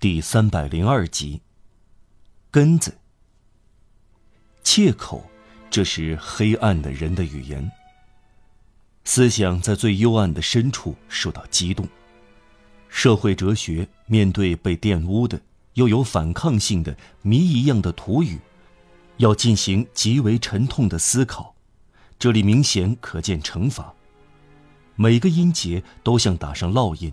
第三百零二集。根子。切口，这是黑暗的人的语言。思想在最幽暗的深处受到激动。社会哲学面对被玷污的又有反抗性的谜一样的土语，要进行极为沉痛的思考。这里明显可见惩罚。每个音节都像打上烙印。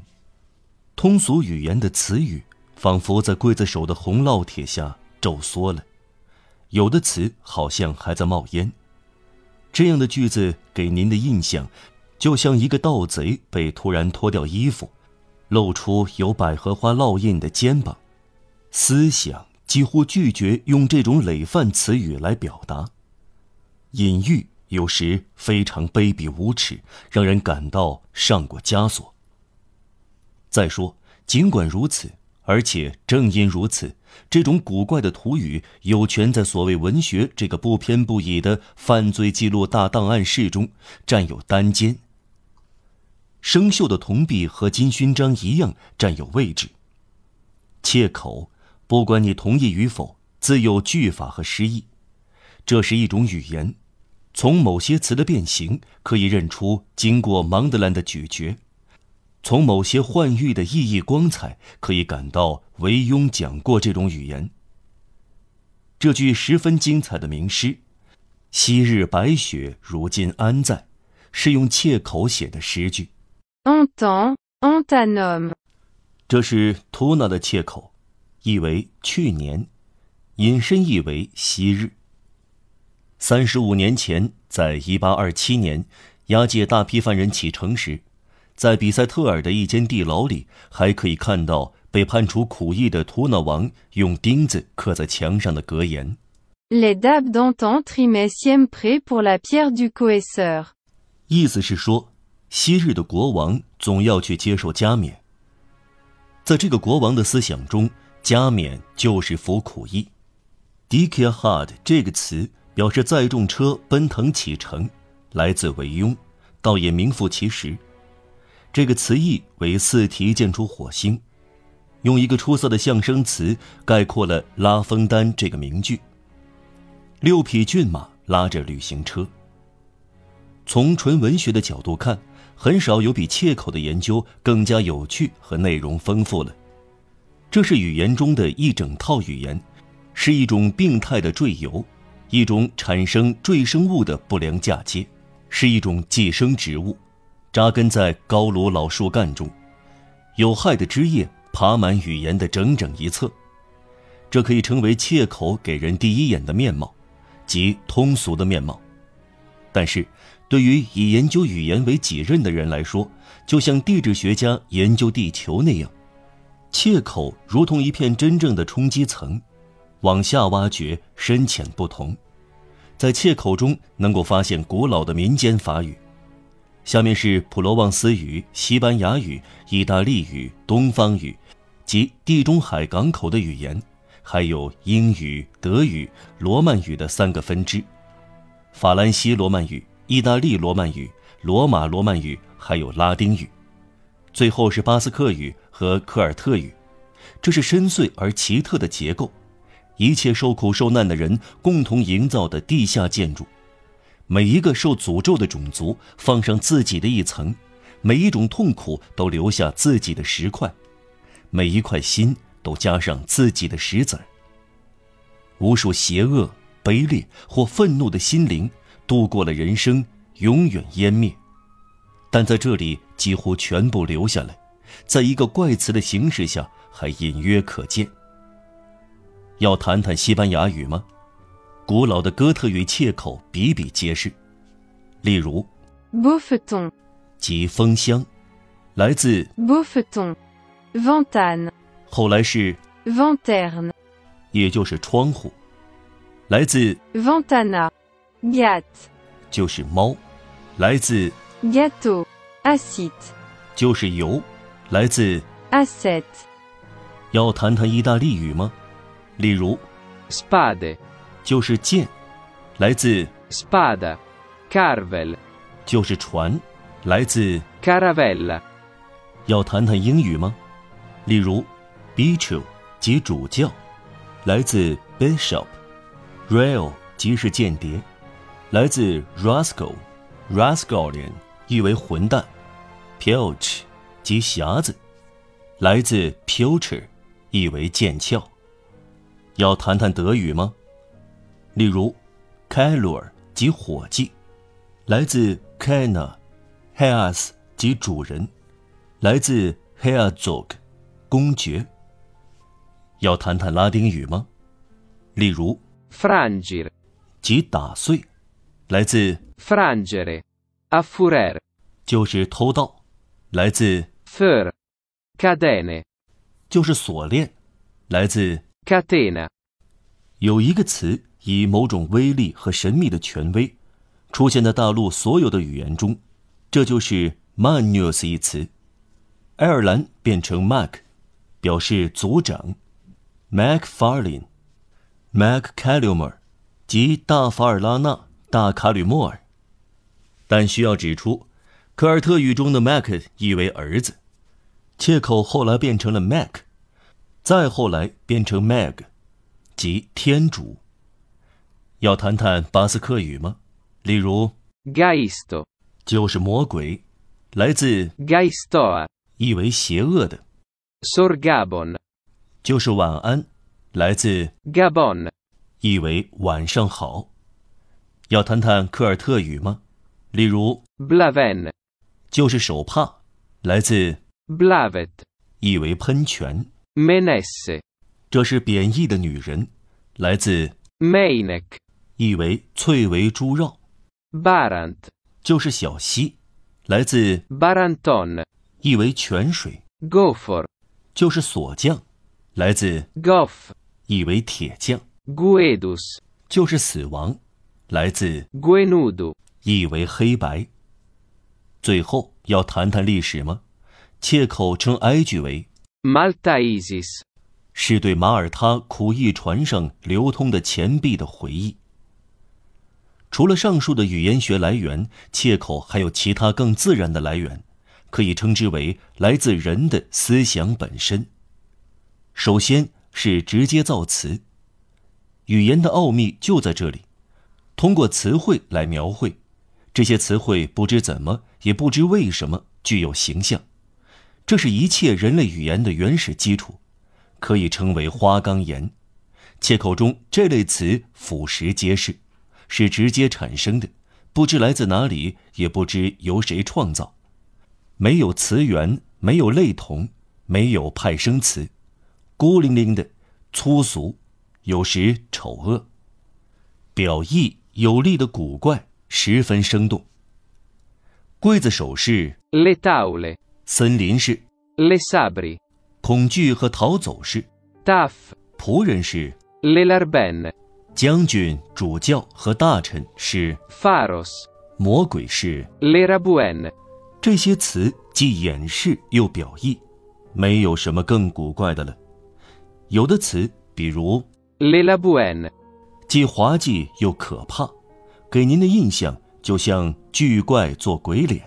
通俗语言的词语仿佛在刽子手的红烙铁下皱缩了，有的词好像还在冒烟。这样的句子给您的印象，就像一个盗贼被突然脱掉衣服，露出有百合花烙印的肩膀。思想几乎拒绝用这种累犯词语来表达。隐喻有时非常卑鄙无耻，让人感到上过枷锁。再说，尽管如此，而且正因如此，这种古怪的土语有权在所谓文学这个不偏不倚的犯罪记录大档案室中占有单间。生锈的铜币和金勋章一样占有位置。切口，不管你同意与否，自有句法和诗意。这是一种语言，从某些词的变形可以认出经过芒德兰的咀嚼。从某些幻喻的意义光彩，可以感到韦庸讲过这种语言。这句十分精彩的名诗：“昔日白雪，如今安在？”是用切口写的诗句。这是图纳的切口，意为去年，引申意为昔日。三十五年前，在一八二七年，押解大批犯人启程时。在比塞特尔的一间地牢里，还可以看到被判处苦役的图纳王用钉子刻在墙上的格言：“Les dames d'antan trimaient siempre pour la pierre du coesseur。”意思是说，昔日的国王总要去接受加冕。在这个国王的思想中，加冕就是服苦役。“Dikia hard” 这个词表示载重车奔腾启程，来自维庸，倒也名副其实。这个词义为四蹄建出火星，用一个出色的象声词概括了拉风丹这个名句。六匹骏马拉着旅行车。从纯文学的角度看，很少有比切口的研究更加有趣和内容丰富了。这是语言中的一整套语言，是一种病态的赘游，一种产生赘生物的不良嫁接，是一种寄生植物。扎根在高卢老树干中，有害的枝叶爬满语言的整整一侧，这可以称为切口给人第一眼的面貌，即通俗的面貌。但是，对于以研究语言为己任的人来说，就像地质学家研究地球那样，切口如同一片真正的冲击层，往下挖掘，深浅不同。在切口中能够发现古老的民间法语。下面是普罗旺斯语、西班牙语、意大利语、东方语，及地中海港口的语言，还有英语、德语、罗曼语的三个分支：法兰西罗曼语、意大利罗曼语、罗马罗曼语，还有拉丁语。最后是巴斯克语和科尔特语。这是深邃而奇特的结构，一切受苦受难的人共同营造的地下建筑。每一个受诅咒的种族放上自己的一层，每一种痛苦都留下自己的石块，每一块心都加上自己的石子儿。无数邪恶、卑劣或愤怒的心灵度过了人生，永远湮灭，但在这里几乎全部留下来，在一个怪词的形式下还隐约可见。要谈谈西班牙语吗？古老的哥特语切口比比皆是，例如 b o u f f e t o n 即风箱，来自 b o u f f e t o n v e n t a n 后来是 v e n t e r n 也就是窗户，来自 ventana g a t 就是猫，来自 “gatto”，“acid” 就是油，来自 acet。要谈谈意大利语吗？例如 spade。就是剑，来自 spada，carvel，就是船，来自 caravella。要谈谈英语吗？例如 b i c h o 即主教，来自 bishop。rail 即是间谍，来自 rascal，rascalian 意为混蛋。pilch 即匣子，来自 pilcher，意为剑鞘。要谈谈德语吗？例如 Calor 即伙计，来自 Cana；Heas 即主人，来自 Herzog，公爵。要谈谈拉丁语吗？例如 frangere 即打碎，来自 frangere，affurere 就是偷盗，来自 fur，cadene 就是锁链，来自 catena 有一个词以某种威力和神秘的权威，出现在大陆所有的语言中，这就是 “manus” 一词。爱尔兰变成 Mac，表示族长；Macfarlane，Maccallum，即大法尔拉纳、大卡吕莫尔。但需要指出，科尔特语中的 Mac 意为儿子，切口后来变成了 Mac，再后来变成 Mag。即天主。要谈谈巴斯克语吗？例如 gaisto 就是魔鬼，来自 gaistoa 意为邪恶的。；sorgabon。就是晚安，来自 gabon 意为晚上好。要谈谈科尔特语吗？例如 blaven 就是手帕，来自 blavet 意为喷泉，menesse 这是贬义的女人，来自 meinek 意为翠围猪肉，barant 就是小溪，来自 baranton 意为泉水。gofor 就是锁匠，来自 goff 意为铁匠；guedus 就是死亡，来自 guenudo 意为黑白。最后要谈谈历史吗？切口称埃及为 maltaisis 是对马耳他苦役船上流通的钱币的回忆。除了上述的语言学来源，切口还有其他更自然的来源，可以称之为来自人的思想本身。首先是直接造词，语言的奥秘就在这里，通过词汇来描绘，这些词汇不知怎么也不知为什么具有形象，这是一切人类语言的原始基础。可以称为花岗岩，切口中这类词俯拾皆是，是直接产生的，不知来自哪里，也不知由谁创造，没有词源，没有类同，没有派生词，孤零零的，粗俗，有时丑恶，表意有力的古怪，十分生动。刽子手是 le taule 森林是 le sabri 恐惧和逃走是 taf 仆人是 le larben 将军、主教和大臣是 faros 魔鬼是 le rabuen 这些词既掩饰又表意，没有什么更古怪的了。有的词，比如 lerabuen，既滑稽又可怕，给您的印象就像巨怪做鬼脸。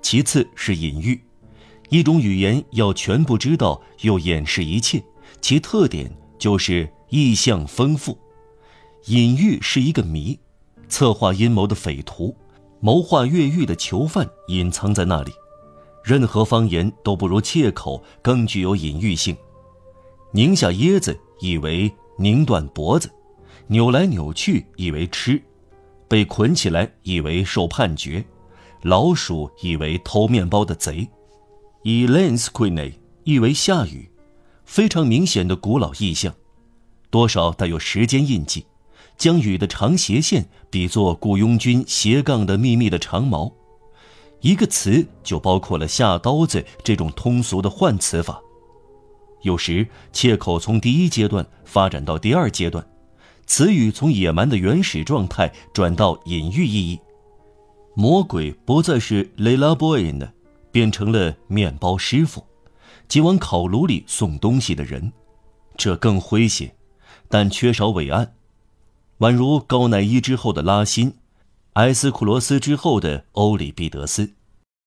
其次是隐喻，一种语言要全部知道又掩饰一切，其特点就是意象丰富。隐喻是一个谜，策划阴谋的匪徒，谋划越狱的囚犯隐藏在那里。任何方言都不如切口更具有隐喻性。拧下椰子以为拧断脖子，扭来扭去以为吃，被捆起来以为受判决，老鼠以为偷面包的贼。以 lens quine 意为下雨，非常明显的古老意象，多少带有时间印记，将雨的长斜线比作雇佣军斜杠的密密的长矛。一个词就包括了下刀子这种通俗的换词法。有时切口从第一阶段发展到第二阶段，词语从野蛮的原始状态转到隐喻意义。魔鬼不再是 Le La Boy 呢，变成了面包师傅，即往烤炉里送东西的人。这更诙谐，但缺少伟岸，宛如高乃伊之后的拉辛，埃斯库罗斯之后的欧里庇得斯。